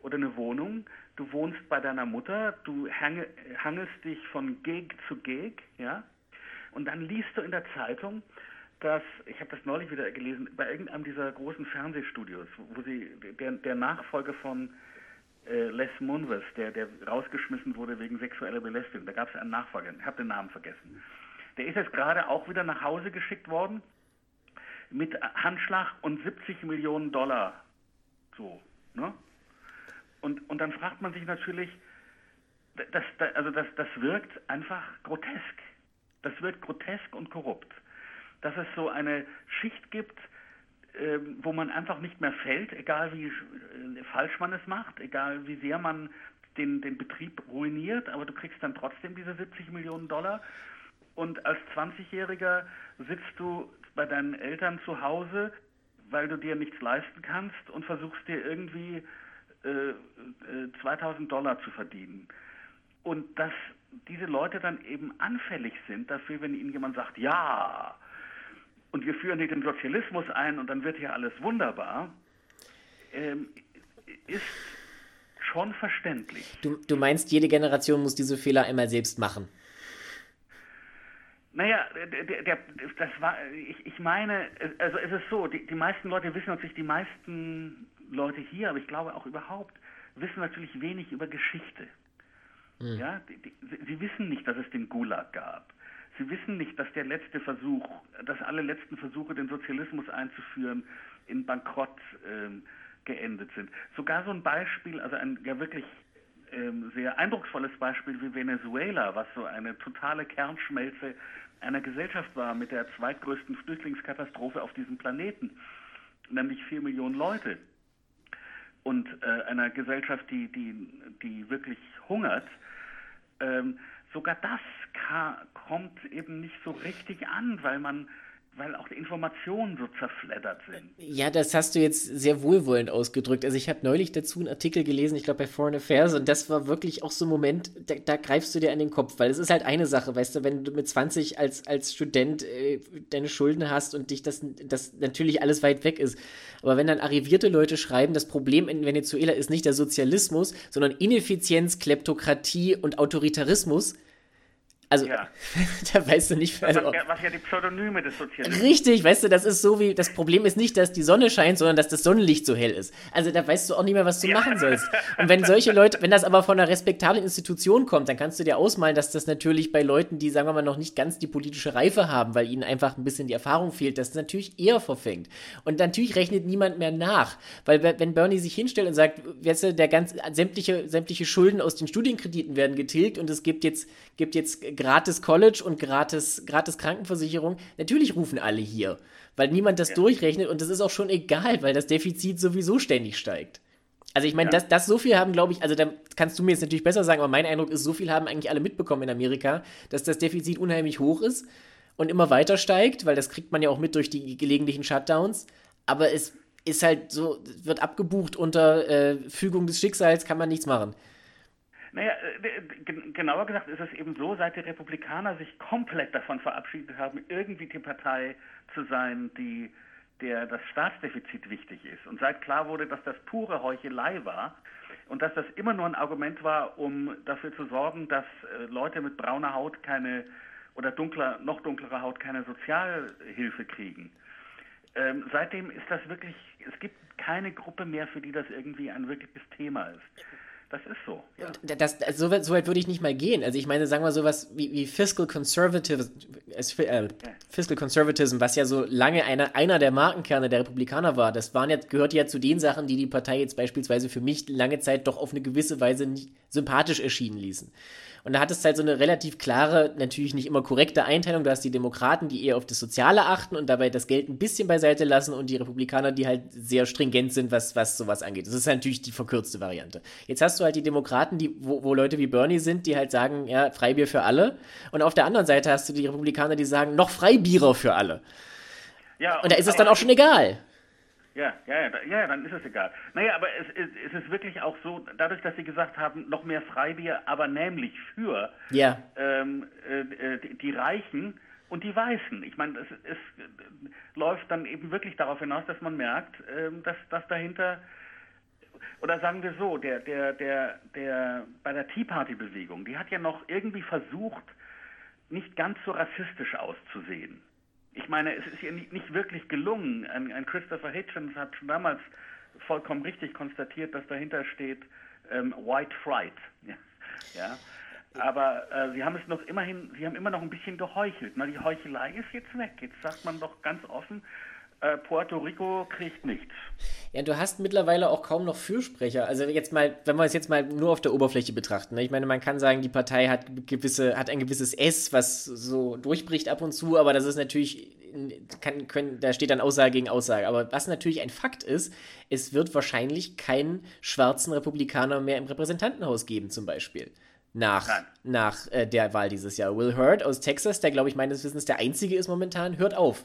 oder eine Wohnung. Du wohnst bei deiner Mutter, du hange, hangest dich von Gig zu Gig, ja. Und dann liest du in der Zeitung, dass, ich habe das neulich wieder gelesen, bei irgendeinem dieser großen Fernsehstudios, wo sie, der, der Nachfolger von äh, Les Munvers, der, der rausgeschmissen wurde wegen sexueller Belästigung, da gab es einen Nachfolger, ich habe den Namen vergessen. Der ist jetzt gerade auch wieder nach Hause geschickt worden mit Handschlag und 70 Millionen Dollar. So, ne? Und, und dann fragt man sich natürlich, das, also das, das wirkt einfach grotesk. Das wirkt grotesk und korrupt. Dass es so eine Schicht gibt, äh, wo man einfach nicht mehr fällt, egal wie äh, falsch man es macht, egal wie sehr man den, den Betrieb ruiniert, aber du kriegst dann trotzdem diese 70 Millionen Dollar und als 20-Jähriger sitzt du bei deinen Eltern zu Hause, weil du dir nichts leisten kannst und versuchst dir irgendwie äh, äh, 2000 Dollar zu verdienen. Und dass diese Leute dann eben anfällig sind dafür, wenn ihnen jemand sagt, ja, und wir führen hier den Sozialismus ein und dann wird hier alles wunderbar, ähm, ist schon verständlich. Du, du meinst, jede Generation muss diese Fehler einmal selbst machen? Naja, der, der, das war, ich, ich meine, also es ist so, die, die meisten Leute wissen natürlich, die meisten Leute hier, aber ich glaube auch überhaupt, wissen natürlich wenig über Geschichte. Mhm. Ja, die, die, sie wissen nicht, dass es den Gulag gab. Sie wissen nicht, dass der letzte Versuch, dass alle letzten Versuche, den Sozialismus einzuführen, in Bankrott ähm, geendet sind. Sogar so ein Beispiel, also ein ja wirklich ähm, sehr eindrucksvolles Beispiel wie Venezuela, was so eine totale Kernschmelze einer Gesellschaft war mit der zweitgrößten Flüchtlingskatastrophe auf diesem Planeten, nämlich vier Millionen Leute. Und äh, einer Gesellschaft, die, die, die wirklich hungert. Ähm, sogar das kommt eben nicht so richtig an, weil man weil auch die Informationen so zerfleddert sind. Ja, das hast du jetzt sehr wohlwollend ausgedrückt. Also ich habe neulich dazu einen Artikel gelesen, ich glaube bei Foreign Affairs, und das war wirklich auch so ein Moment, da, da, greifst du dir an den Kopf, weil es ist halt eine Sache, weißt du, wenn du mit 20 als, als Student äh, deine Schulden hast und dich das, das natürlich alles weit weg ist. Aber wenn dann arrivierte Leute schreiben, das Problem in Venezuela ist nicht der Sozialismus, sondern Ineffizienz, Kleptokratie und Autoritarismus, also, ja. (laughs) da weißt du nicht. Also, was, was, ja die Pseudonyme des Sozialismus. Richtig, weißt du, das ist so wie, das Problem ist nicht, dass die Sonne scheint, sondern dass das Sonnenlicht so hell ist. Also da weißt du auch nicht mehr, was du ja. machen sollst. Und wenn solche Leute, wenn das aber von einer respektablen Institution kommt, dann kannst du dir ausmalen, dass das natürlich bei Leuten, die, sagen wir mal, noch nicht ganz die politische Reife haben, weil ihnen einfach ein bisschen die Erfahrung fehlt, dass das natürlich eher verfängt. Und natürlich rechnet niemand mehr nach. Weil wenn Bernie sich hinstellt und sagt, weißt du, der ganz, sämtliche, sämtliche Schulden aus den Studienkrediten werden getilgt und es gibt jetzt, gibt jetzt gratis College und gratis, gratis Krankenversicherung, natürlich rufen alle hier, weil niemand das ja. durchrechnet und das ist auch schon egal, weil das Defizit sowieso ständig steigt. Also ich meine, ja. das, das so viel haben, glaube ich, also da kannst du mir jetzt natürlich besser sagen, aber mein Eindruck ist, so viel haben eigentlich alle mitbekommen in Amerika, dass das Defizit unheimlich hoch ist und immer weiter steigt, weil das kriegt man ja auch mit durch die gelegentlichen Shutdowns. Aber es ist halt so, wird abgebucht unter äh, Fügung des Schicksals, kann man nichts machen. Naja, äh, genauer gesagt ist es eben so, seit die Republikaner sich komplett davon verabschiedet haben, irgendwie die Partei zu sein, die der das Staatsdefizit wichtig ist. Und seit klar wurde, dass das pure Heuchelei war und dass das immer nur ein Argument war, um dafür zu sorgen, dass äh, Leute mit brauner Haut keine oder dunkler, noch dunklerer Haut keine Sozialhilfe kriegen. Ähm, seitdem ist das wirklich, es gibt keine Gruppe mehr, für die das irgendwie ein wirkliches Thema ist. Das ist so. Ja. Das, das, so, weit, so, weit würde ich nicht mal gehen. Also ich meine, sagen wir sowas wie, wie Fiscal Conservatism, äh, Fiscal Conservatism, was ja so lange einer, einer der Markenkerne der Republikaner war, das waren jetzt, gehört ja zu den Sachen, die die Partei jetzt beispielsweise für mich lange Zeit doch auf eine gewisse Weise nicht sympathisch erschienen ließen. Und da hat es halt so eine relativ klare, natürlich nicht immer korrekte Einteilung. Du hast die Demokraten, die eher auf das Soziale achten und dabei das Geld ein bisschen beiseite lassen und die Republikaner, die halt sehr stringent sind, was, was sowas angeht. Das ist halt natürlich die verkürzte Variante. Jetzt hast du halt die Demokraten, die, wo, wo Leute wie Bernie sind, die halt sagen, ja, Freibier für alle. Und auf der anderen Seite hast du die Republikaner, die sagen, noch Freibierer für alle. Ja, und, und da ist es dann auch schon egal. Ja, ja, ja, dann ist es egal. Naja, aber es, es, es ist wirklich auch so, dadurch, dass Sie gesagt haben, noch mehr Freibier, aber nämlich für ja. ähm, äh, die, die, Reichen und die Weißen. Ich meine, es, es läuft dann eben wirklich darauf hinaus, dass man merkt, ähm, dass, dass dahinter oder sagen wir so, der, der, der, der, bei der Tea Party Bewegung, die hat ja noch irgendwie versucht, nicht ganz so rassistisch auszusehen ich meine, es ist ihr nicht, wirklich gelungen. Ein, ein, Christopher Hitchens hat schon damals vollkommen richtig konstatiert, dass dahinter steht ähm, White Fright. (laughs) Ja. Aber äh, sie haben es noch immerhin, sie haben immer noch ein bisschen geheuchelt. Na, die Heuchelei ist jetzt weg. Jetzt sagt man doch ganz offen, äh, Puerto Rico kriegt nichts. Ja, du hast mittlerweile auch kaum noch Fürsprecher. Also jetzt mal, wenn wir es jetzt mal nur auf der Oberfläche betrachten. Ne? Ich meine, man kann sagen, die Partei hat gewisse, hat ein gewisses S, was so durchbricht ab und zu, aber das ist natürlich, kann, können, da steht dann Aussage gegen Aussage. Aber was natürlich ein Fakt ist, es wird wahrscheinlich keinen schwarzen Republikaner mehr im Repräsentantenhaus geben, zum Beispiel nach, nach äh, der Wahl dieses Jahr. Will Hurt aus Texas, der glaube ich meines Wissens der einzige ist momentan, hört auf.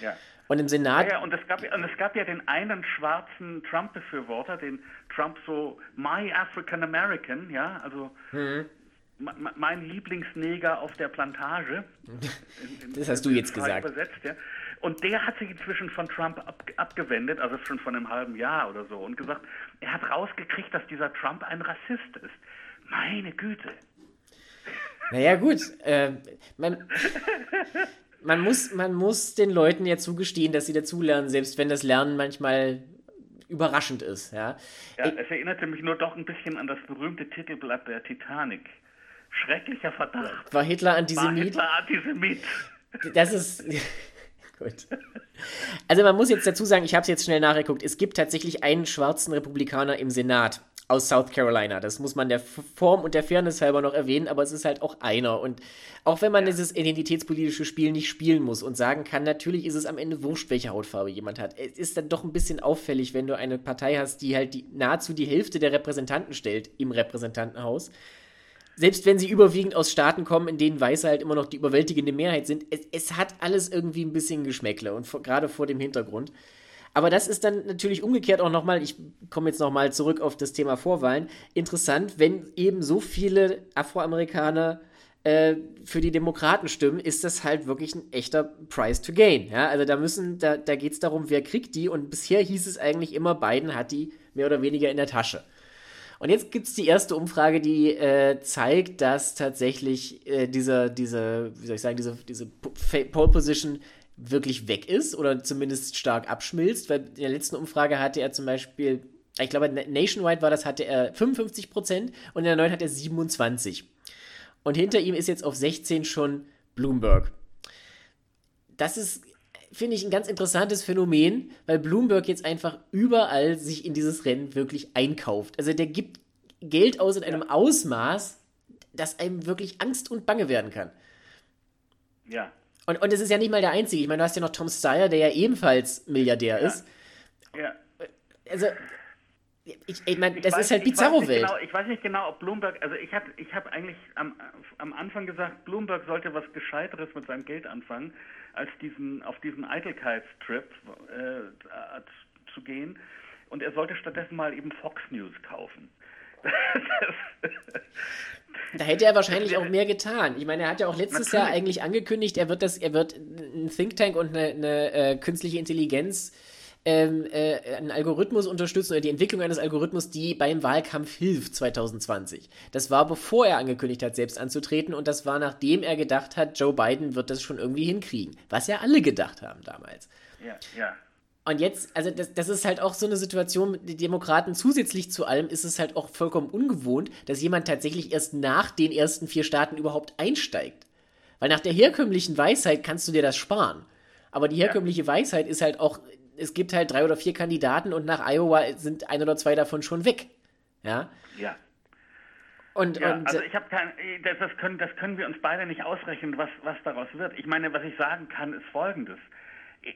Ja. Und im Senat. Ja, und, es gab, und es gab ja den einen schwarzen Trump-Befürworter, den Trump so My African American, ja, also mhm. mein Lieblingsneger auf der Plantage. In, in, das hast du jetzt gesagt. Übersetzt, ja. Und der hat sich inzwischen von Trump ab, abgewendet, also schon von einem halben Jahr oder so, und gesagt, er hat rausgekriegt, dass dieser Trump ein Rassist ist. Meine Güte. Naja, gut. Äh, man, (laughs) man muss, man muss den Leuten ja zugestehen, dass sie dazulernen, selbst wenn das Lernen manchmal überraschend ist. Ja, ja es erinnerte mich nur doch ein bisschen an das berühmte Titelblatt der Titanic. Schrecklicher Verdacht. War Hitler Antisemit? War Hitler Antisemit. Das ist. (laughs) Gut. Also man muss jetzt dazu sagen, ich habe es jetzt schnell nachgeguckt, es gibt tatsächlich einen schwarzen Republikaner im Senat aus South Carolina. Das muss man der Form und der Fairness halber noch erwähnen, aber es ist halt auch einer. Und auch wenn man ja. dieses identitätspolitische Spiel nicht spielen muss und sagen kann, natürlich ist es am Ende wurscht, welche Hautfarbe jemand hat. Es ist dann doch ein bisschen auffällig, wenn du eine Partei hast, die halt die, nahezu die Hälfte der Repräsentanten stellt im Repräsentantenhaus. Selbst wenn sie überwiegend aus Staaten kommen, in denen Weiße halt immer noch die überwältigende Mehrheit sind, es, es hat alles irgendwie ein bisschen Geschmäckle und gerade vor dem Hintergrund. Aber das ist dann natürlich umgekehrt auch nochmal, ich komme jetzt nochmal zurück auf das Thema Vorwahlen, interessant, wenn eben so viele Afroamerikaner äh, für die Demokraten stimmen, ist das halt wirklich ein echter Price to Gain. Ja? Also da müssen, da, da geht es darum, wer kriegt die und bisher hieß es eigentlich immer, Biden hat die mehr oder weniger in der Tasche. Und jetzt gibt es die erste Umfrage, die äh, zeigt, dass tatsächlich äh, dieser, diese, wie soll ich sagen, diese, diese Pole Position wirklich weg ist oder zumindest stark abschmilzt, weil in der letzten Umfrage hatte er zum Beispiel, ich glaube, nationwide war das, hatte er 55 Prozent und in der neuen hat er 27. Und hinter ihm ist jetzt auf 16 schon Bloomberg. Das ist, finde ich, ein ganz interessantes Phänomen, weil Bloomberg jetzt einfach überall sich in dieses Rennen wirklich einkauft. Also der gibt Geld aus in einem Ausmaß, das einem wirklich Angst und Bange werden kann. Ja, und, und es ist ja nicht mal der einzige. Ich meine, du hast ja noch Tom Steyer, der ja ebenfalls Milliardär ja. ist. Ja. Also, ich, ich meine, das weiß, ist halt Bizarro-Welt. Genau, ich weiß nicht genau, ob Bloomberg, also ich habe ich hab eigentlich am, am Anfang gesagt, Bloomberg sollte was Gescheiteres mit seinem Geld anfangen, als diesen, auf diesen Eitelkeitstrip äh, zu gehen. Und er sollte stattdessen mal eben Fox News kaufen. (laughs) Da hätte er wahrscheinlich auch mehr getan. Ich meine, er hat ja auch letztes Natürlich. Jahr eigentlich angekündigt, er wird das, er wird ein Think Tank und eine, eine äh, künstliche Intelligenz ähm, äh, einen Algorithmus unterstützen oder die Entwicklung eines Algorithmus, die beim Wahlkampf hilft 2020. Das war bevor er angekündigt hat, selbst anzutreten und das war nachdem er gedacht hat, Joe Biden wird das schon irgendwie hinkriegen. Was ja alle gedacht haben damals. Ja, ja. Und jetzt, also das, das ist halt auch so eine Situation mit den Demokraten. Zusätzlich zu allem ist es halt auch vollkommen ungewohnt, dass jemand tatsächlich erst nach den ersten vier Staaten überhaupt einsteigt. Weil nach der herkömmlichen Weisheit kannst du dir das sparen. Aber die herkömmliche ja. Weisheit ist halt auch, es gibt halt drei oder vier Kandidaten und nach Iowa sind ein oder zwei davon schon weg. Ja. Ja. Und, ja, und, also ich habe kein, das, das, können, das können wir uns beide nicht ausrechnen, was, was daraus wird. Ich meine, was ich sagen kann, ist Folgendes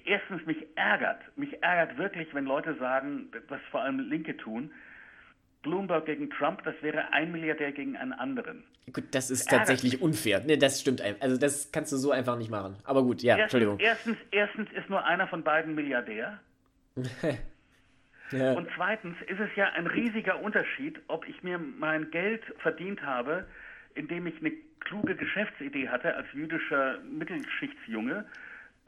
erstens mich ärgert, mich ärgert wirklich, wenn Leute sagen, was vor allem Linke tun, Bloomberg gegen Trump, das wäre ein Milliardär gegen einen anderen. Gut, das ist das tatsächlich mich. unfair. Ne, das stimmt. Also das kannst du so einfach nicht machen. Aber gut, ja, erstens, Entschuldigung. Erstens, erstens ist nur einer von beiden Milliardär. (laughs) ja. Und zweitens ist es ja ein riesiger Unterschied, ob ich mir mein Geld verdient habe, indem ich eine kluge Geschäftsidee hatte als jüdischer Mittelschichtsjunge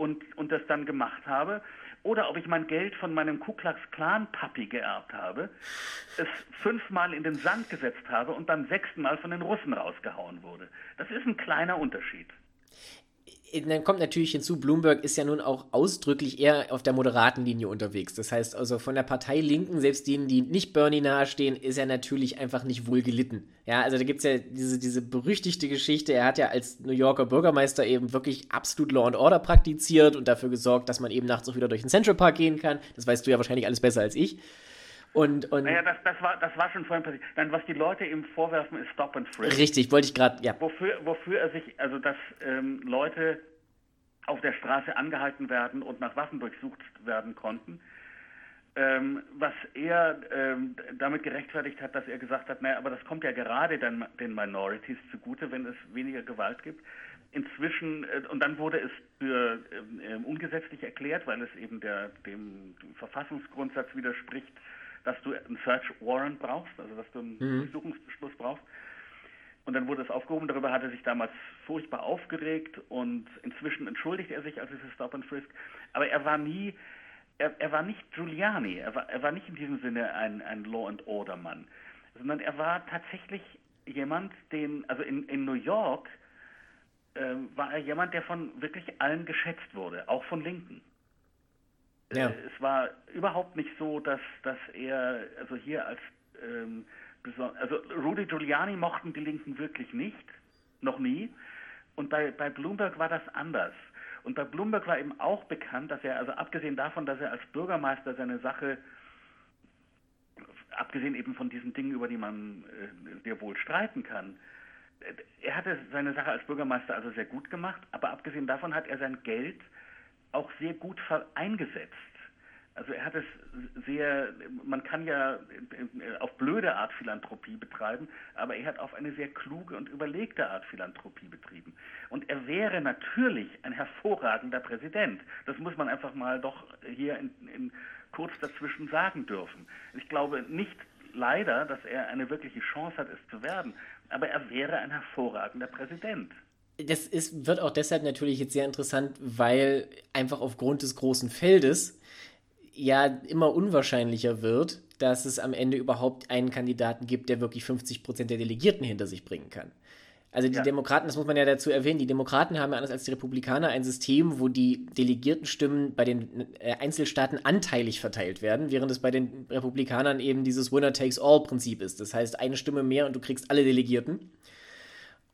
und, und das dann gemacht habe. Oder ob ich mein Geld von meinem Ku Klux Klan Papi geerbt habe, es fünfmal in den Sand gesetzt habe und beim sechsten Mal von den Russen rausgehauen wurde. Das ist ein kleiner Unterschied dann kommt natürlich hinzu, Bloomberg ist ja nun auch ausdrücklich eher auf der moderaten Linie unterwegs. Das heißt also von der Partei Linken, selbst denen, die nicht Bernie nahestehen, ist er natürlich einfach nicht wohl gelitten. Ja, also da gibt es ja diese, diese berüchtigte Geschichte, er hat ja als New Yorker Bürgermeister eben wirklich absolut Law and Order praktiziert und dafür gesorgt, dass man eben nachts auch wieder durch den Central Park gehen kann. Das weißt du ja wahrscheinlich alles besser als ich. Und, und naja, das, das, war, das war schon vorhin passiert. Dann, was die Leute ihm vorwerfen, ist Stop and Frisk. Richtig, wollte ich gerade, ja. Wofür, wofür er sich, also dass ähm, Leute auf der Straße angehalten werden und nach Waffen durchsucht werden konnten. Ähm, was er ähm, damit gerechtfertigt hat, dass er gesagt hat, naja, aber das kommt ja gerade den, den Minorities zugute, wenn es weniger Gewalt gibt. Inzwischen, äh, und dann wurde es für äh, ungesetzlich erklärt, weil es eben der, dem, dem Verfassungsgrundsatz widerspricht, dass du einen Search Warrant brauchst, also dass du einen mhm. Durchsuchungsbeschluss brauchst. Und dann wurde es aufgehoben. Darüber hat er sich damals furchtbar aufgeregt und inzwischen entschuldigt er sich als dieses Stop and Frisk. Aber er war nie, er, er war nicht Giuliani. Er war, er war nicht in diesem Sinne ein, ein Law and Order Mann, sondern er war tatsächlich jemand, den, also in, in New York äh, war er jemand, der von wirklich allen geschätzt wurde, auch von Linken. Ja. Äh, es war überhaupt nicht so, dass, dass er, also hier als ähm, also Rudy Giuliani mochten die Linken wirklich nicht, noch nie. Und bei, bei Bloomberg war das anders. Und bei Bloomberg war eben auch bekannt, dass er, also abgesehen davon, dass er als Bürgermeister seine Sache, abgesehen eben von diesen Dingen, über die man äh, sehr wohl streiten kann, äh, er hatte seine Sache als Bürgermeister also sehr gut gemacht, aber abgesehen davon hat er sein Geld auch sehr gut eingesetzt. Also er hat es sehr, man kann ja auf blöde Art Philanthropie betreiben, aber er hat auf eine sehr kluge und überlegte Art Philanthropie betrieben. Und er wäre natürlich ein hervorragender Präsident. Das muss man einfach mal doch hier in, in kurz dazwischen sagen dürfen. Ich glaube nicht leider, dass er eine wirkliche Chance hat, es zu werden, aber er wäre ein hervorragender Präsident das ist, wird auch deshalb natürlich jetzt sehr interessant, weil einfach aufgrund des großen Feldes ja immer unwahrscheinlicher wird, dass es am Ende überhaupt einen Kandidaten gibt, der wirklich 50 Prozent der Delegierten hinter sich bringen kann. Also die ja. Demokraten, das muss man ja dazu erwähnen, die Demokraten haben ja anders als die Republikaner ein System, wo die Delegiertenstimmen bei den äh, Einzelstaaten anteilig verteilt werden, während es bei den Republikanern eben dieses Winner-Takes-All-Prinzip ist. Das heißt, eine Stimme mehr und du kriegst alle Delegierten.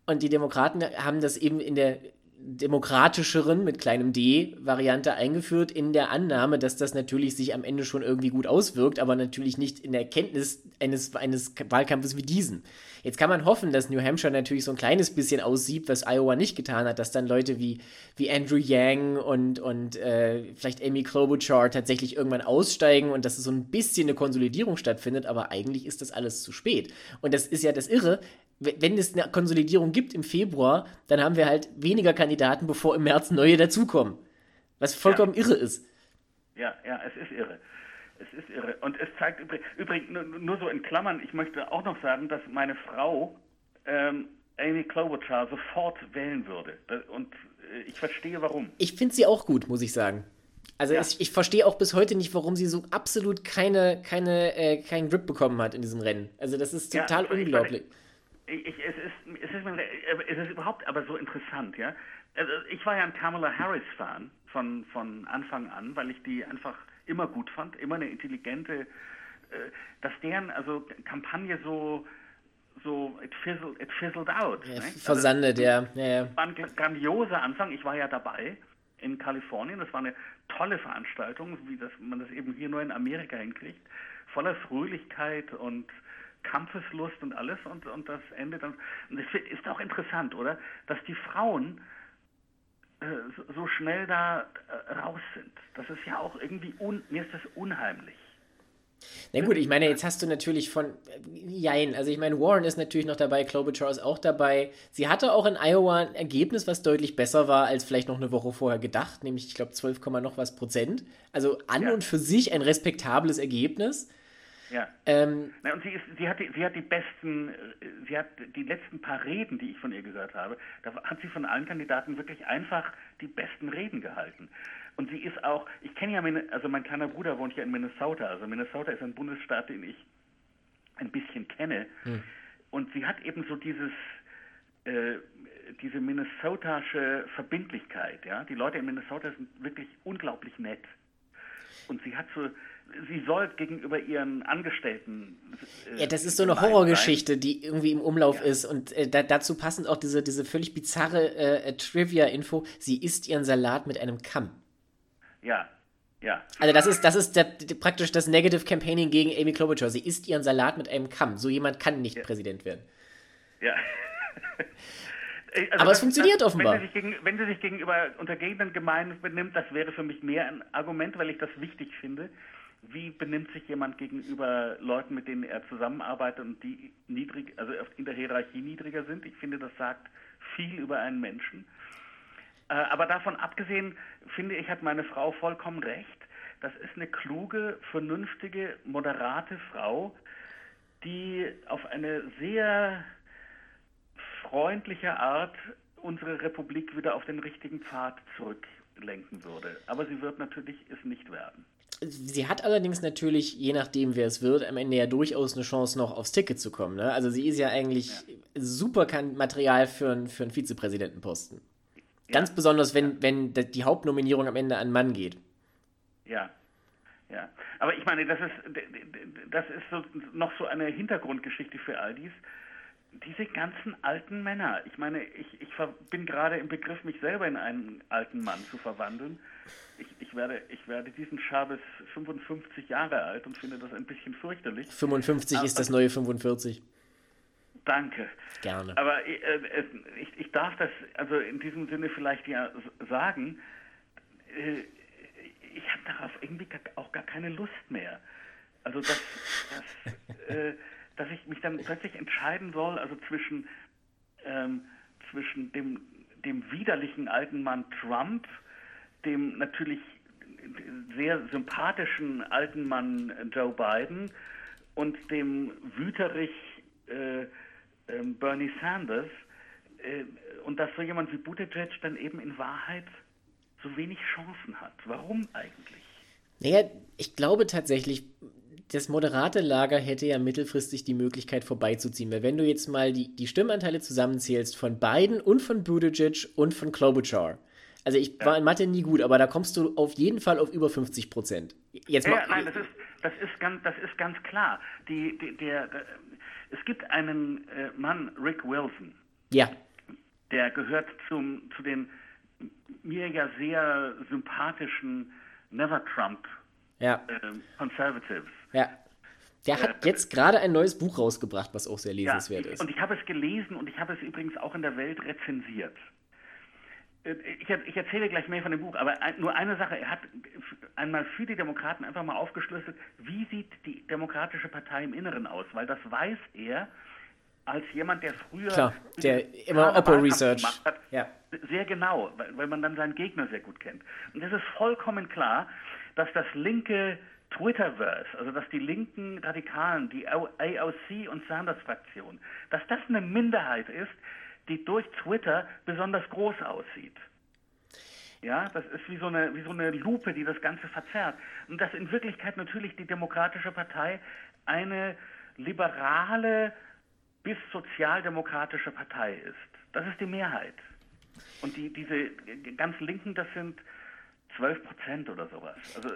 Und die Demokraten haben das eben in der demokratischeren mit kleinem d Variante eingeführt, in der Annahme, dass das natürlich sich am Ende schon irgendwie gut auswirkt, aber natürlich nicht in der Kenntnis eines, eines Wahlkampfes wie diesen. Jetzt kann man hoffen, dass New Hampshire natürlich so ein kleines bisschen aussieht, was Iowa nicht getan hat, dass dann Leute wie, wie Andrew Yang und, und äh, vielleicht Amy Klobuchar tatsächlich irgendwann aussteigen und dass so ein bisschen eine Konsolidierung stattfindet, aber eigentlich ist das alles zu spät. Und das ist ja das Irre, wenn es eine Konsolidierung gibt im Februar, dann haben wir halt weniger Kandidaten, bevor im März neue dazukommen. Was vollkommen ja. irre ist. Ja, ja, es ist irre. Es ist irre. Und es zeigt übrigens, nur so in Klammern, ich möchte auch noch sagen, dass meine Frau ähm, Amy Klobuchar sofort wählen würde. Und äh, ich verstehe warum. Ich finde sie auch gut, muss ich sagen. Also ja. ich, ich verstehe auch bis heute nicht, warum sie so absolut keine, keine, äh, keinen Grip bekommen hat in diesem Rennen. Also das ist total ja, unglaublich. Ich, ich, es, ist, es, ist, es ist überhaupt aber so interessant, ja. Also ich war ja ein Kamala Harris-Fan von, von Anfang an, weil ich die einfach immer gut fand, immer eine intelligente, äh, dass deren also Kampagne so so it fizzled, it fizzled out. Ja, versandet, also, ja. ja. War ein grandioser Anfang. Ich war ja dabei in Kalifornien. Das war eine tolle Veranstaltung, wie das, man das eben hier nur in Amerika hinkriegt. Voller Fröhlichkeit und Kampfeslust und alles und, und das Ende dann. Und es ist auch interessant, oder? Dass die Frauen äh, so schnell da äh, raus sind. Das ist ja auch irgendwie, un, mir ist das unheimlich. Na gut, ich meine, jetzt hast du natürlich von, jein, also ich meine, Warren ist natürlich noch dabei, Klobuchar ist auch dabei. Sie hatte auch in Iowa ein Ergebnis, was deutlich besser war, als vielleicht noch eine Woche vorher gedacht, nämlich, ich glaube, 12, noch was Prozent. Also an ja. und für sich ein respektables Ergebnis. Ja. Ähm, Na, und sie, ist, sie, hat die, sie hat die besten, sie hat die letzten paar Reden, die ich von ihr gehört habe, da hat sie von allen Kandidaten wirklich einfach die besten Reden gehalten. Und sie ist auch, ich kenne ja, meine, also mein kleiner Bruder wohnt ja in Minnesota. Also Minnesota ist ein Bundesstaat, den ich ein bisschen kenne. Hm. Und sie hat eben so dieses, äh, diese minnesotasche Verbindlichkeit. Ja? Die Leute in Minnesota sind wirklich unglaublich nett. Und sie hat so, sie soll gegenüber ihren Angestellten. Äh, ja, das ist so eine Horrorgeschichte, sein. die irgendwie im Umlauf ja. ist. Und äh, da, dazu passend auch diese, diese völlig bizarre äh, Trivia-Info: Sie isst ihren Salat mit einem Kamm. Ja, ja. Also das ist, das ist der, praktisch das Negative Campaigning gegen Amy Klobuchar. Sie isst ihren Salat mit einem Kamm. So jemand kann nicht ja. Präsident werden. Ja. (laughs) also Aber das, es funktioniert das, offenbar. Wenn sie, sich gegen, wenn sie sich gegenüber Untergebenen gemein benimmt, das wäre für mich mehr ein Argument, weil ich das wichtig finde. Wie benimmt sich jemand gegenüber Leuten, mit denen er zusammenarbeitet und die niedrig, also in der Hierarchie niedriger sind? Ich finde, das sagt viel über einen Menschen. Äh, aber davon abgesehen, finde ich, hat meine Frau vollkommen recht. Das ist eine kluge, vernünftige, moderate Frau, die auf eine sehr freundliche Art unsere Republik wieder auf den richtigen Pfad zurücklenken würde. Aber sie wird natürlich es nicht werden. Sie hat allerdings natürlich, je nachdem wer es wird, am Ende ja durchaus eine Chance noch aufs Ticket zu kommen. Ne? Also sie ist ja eigentlich ja. super Material für, für einen Vizepräsidentenposten. Ganz ja. besonders, wenn, wenn die Hauptnominierung am Ende an Mann geht. Ja, ja. Aber ich meine, das ist, das ist so, noch so eine Hintergrundgeschichte für all dies. Diese ganzen alten Männer. Ich meine, ich, ich bin gerade im Begriff, mich selber in einen alten Mann zu verwandeln. Ich, ich, werde, ich werde diesen Schabes 55 Jahre alt und finde das ein bisschen fürchterlich. 55 Aber, ist das neue 45. Danke. Gerne. Aber äh, äh, ich, ich, darf das also in diesem Sinne vielleicht ja sagen, äh, ich habe darauf irgendwie auch gar keine Lust mehr. Also dass, äh, dass ich mich dann plötzlich entscheiden soll, also zwischen, ähm, zwischen dem, dem widerlichen alten Mann Trump, dem natürlich sehr sympathischen alten Mann Joe Biden und dem wüterich äh, ähm, Bernie Sanders äh, und dass so jemand wie Buttigieg dann eben in Wahrheit so wenig Chancen hat. Warum eigentlich? Naja, ich glaube tatsächlich, das moderate Lager hätte ja mittelfristig die Möglichkeit vorbeizuziehen. Weil wenn du jetzt mal die, die Stimmanteile zusammenzählst von Biden und von Buttigieg und von Klobuchar, also ich ja. war in Mathe nie gut, aber da kommst du auf jeden Fall auf über 50 Prozent. Jetzt ja, nein, das ist, das ist, ganz, das ist ganz klar. Die, die, der, der, es gibt einen äh, Mann, Rick Wilson. Ja. Der gehört zum, zu den mir ja sehr sympathischen Never Trump ja. äh, Conservatives. Ja. Der hat äh, jetzt gerade ein neues Buch rausgebracht, was auch sehr lesenswert ja, ist. Und ich habe es gelesen und ich habe es übrigens auch in der Welt rezensiert. Äh, ich, ich, erzähle gleich mehr von dem Buch, aber nur eine Sache. Er hat einmal für die Demokraten einfach mal aufgeschlüsselt, wie sieht die Demokratische Partei im Inneren aus, weil das weiß er als jemand, der früher Klar, der immer Oppo Research gemacht hat, ja. sehr genau, weil, weil man dann seinen Gegner sehr gut kennt. Und es ist vollkommen klar, dass das linke Twitterverse, also dass die linken Radikalen, die AOC und Sanders-Fraktion, dass das eine Minderheit ist, die durch Twitter besonders groß aussieht. Ja, das ist wie so, eine, wie so eine Lupe, die das Ganze verzerrt. Und dass in Wirklichkeit natürlich die Demokratische Partei eine liberale bis sozialdemokratische Partei ist. Das ist die Mehrheit. Und die, diese ganz Linken, das sind 12 Prozent oder sowas. Also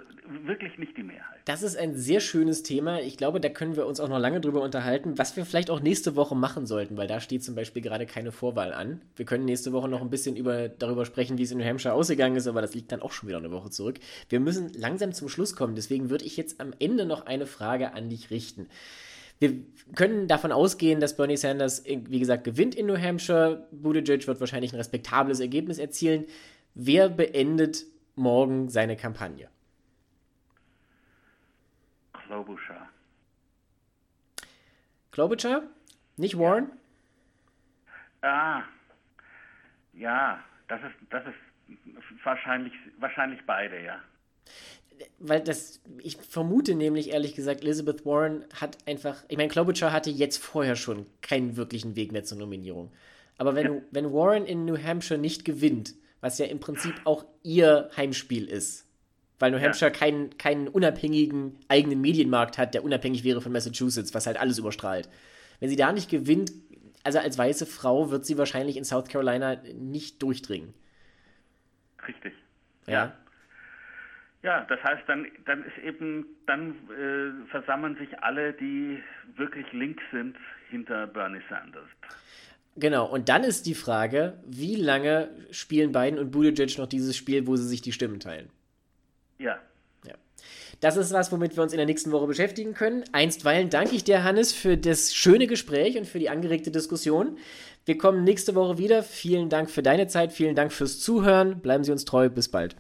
wirklich nicht die Mehrheit. Das ist ein sehr schönes Thema. Ich glaube, da können wir uns auch noch lange drüber unterhalten, was wir vielleicht auch nächste Woche machen sollten, weil da steht zum Beispiel gerade keine Vorwahl an. Wir können nächste Woche noch ein bisschen über, darüber sprechen, wie es in New Hampshire ausgegangen ist, aber das liegt dann auch schon wieder eine Woche zurück. Wir müssen langsam zum Schluss kommen, deswegen würde ich jetzt am Ende noch eine Frage an dich richten. Wir können davon ausgehen, dass Bernie Sanders, wie gesagt, gewinnt in New Hampshire. Buttigieg wird wahrscheinlich ein respektables Ergebnis erzielen. Wer beendet morgen seine Kampagne? Klobuchar. Klobuchar? Nicht Warren? Ah, ja, das ist, das ist wahrscheinlich, wahrscheinlich beide, ja. Weil das, ich vermute nämlich ehrlich gesagt, Elizabeth Warren hat einfach, ich meine, Klobuchar hatte jetzt vorher schon keinen wirklichen Weg mehr zur Nominierung. Aber wenn, ja. wenn Warren in New Hampshire nicht gewinnt, was ja im Prinzip auch ihr Heimspiel ist. Weil New Hampshire ja. keinen, keinen unabhängigen eigenen Medienmarkt hat, der unabhängig wäre von Massachusetts, was halt alles überstrahlt. Wenn sie da nicht gewinnt, also als weiße Frau wird sie wahrscheinlich in South Carolina nicht durchdringen. Richtig. Ja. ja. Ja, das heißt, dann, dann ist eben, dann äh, versammeln sich alle, die wirklich links sind, hinter Bernie Sanders. Genau, und dann ist die Frage, wie lange spielen Biden und Buttigieg noch dieses Spiel, wo sie sich die Stimmen teilen? Ja. ja. Das ist was, womit wir uns in der nächsten Woche beschäftigen können. Einstweilen danke ich dir, Hannes, für das schöne Gespräch und für die angeregte Diskussion. Wir kommen nächste Woche wieder. Vielen Dank für deine Zeit, vielen Dank fürs Zuhören. Bleiben Sie uns treu. Bis bald.